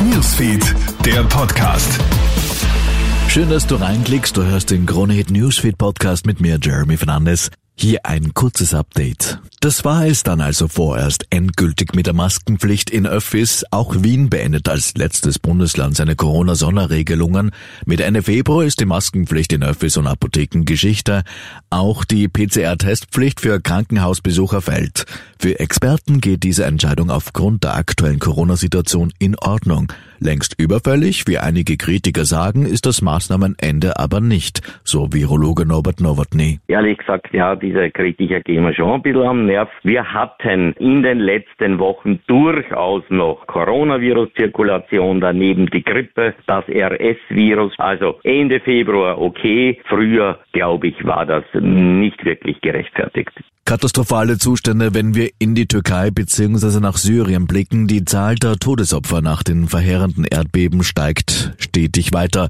Newsfeed, der Podcast. Schön, dass du reinklickst. Du hörst den Krone Hit Newsfeed Podcast mit mir, Jeremy Fernandes. Hier ein kurzes Update. Das war es dann also vorerst endgültig mit der Maskenpflicht in Öffis. Auch Wien beendet als letztes Bundesland seine Corona-Sonderregelungen. Mit Ende Februar ist die Maskenpflicht in Öffis und Apotheken Geschichte. Auch die PCR-Testpflicht für Krankenhausbesucher fällt. Für Experten geht diese Entscheidung aufgrund der aktuellen Corona-Situation in Ordnung. Längst überfällig, wie einige Kritiker sagen, ist das Maßnahmenende aber nicht, so Virologe Norbert Nowotny. Ehrlich gesagt, ja, diese Kritiker gehen wir schon ein bisschen am Nerv. Wir hatten in den letzten Wochen durchaus noch Coronavirus-Zirkulation, daneben die Grippe, das RS-Virus. Also Ende Februar okay, früher, glaube ich, war das nicht wirklich gerechtfertigt. Katastrophale Zustände, wenn wir in die Türkei bzw. nach Syrien blicken. Die Zahl der Todesopfer nach den verheerenden Erdbeben steigt stetig weiter.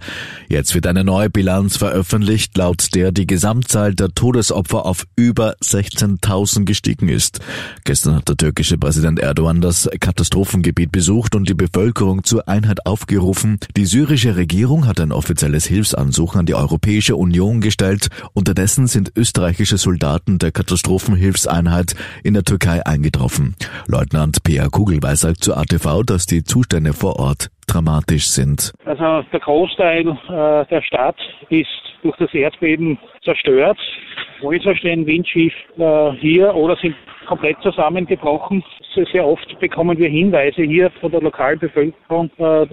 Jetzt wird eine neue Bilanz veröffentlicht, laut der die Gesamtzahl der Todesopfer auf über 16.000 gestiegen ist. Gestern hat der türkische Präsident Erdogan das Katastrophengebiet besucht und die Bevölkerung zur Einheit aufgerufen. Die syrische Regierung hat ein offizielles Hilfsansuchen an die Europäische Union gestellt. Unterdessen sind österreichische Soldaten der Katastrophen Katastrophenhilfseinheit in der Türkei eingetroffen. Leutnant P.A. Kugelweiß sagt zu ATV, dass die Zustände vor Ort dramatisch sind. Also der Großteil äh, der Stadt ist durch das Erdbeben zerstört. Stehen windschief äh, hier oder sind komplett zusammengebrochen. Sehr oft bekommen wir Hinweise hier von der lokalen Bevölkerung, äh,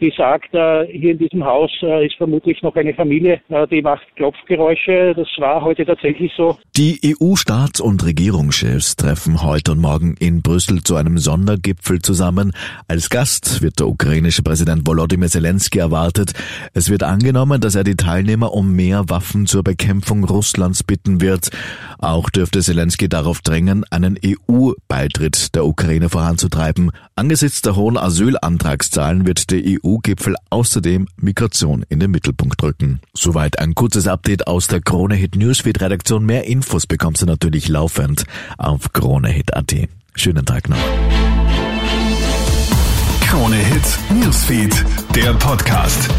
die sagt, äh, hier in diesem Haus äh, ist vermutlich noch eine Familie, die macht Klopfgeräusche. Das war heute tatsächlich so. Die EU-Staats- und Regierungschefs treffen heute und morgen in Brüssel zu einem Sondergipfel zusammen. Als Gast wird der ukrainische Präsident Volodymyr Zelensky erwartet. Es wird angenommen, dass er die Teilnehmer um mehr Waffen zur Bekämpfung Russlands bitten wird. Auch dürfte Zelensky darauf drängen, einen EU-Beitritt der Ukraine voranzutreiben. Angesichts der hohen Asylantragszahlen wird der EU-Gipfel außerdem Migration in den Mittelpunkt rücken. Soweit ein kurzes Update aus der Krone Hit Newsfeed Redaktion. Mehr Infos bekommst du natürlich laufend auf kronehit.at. Schönen Tag noch. Krone Hit Newsfeed, der Podcast.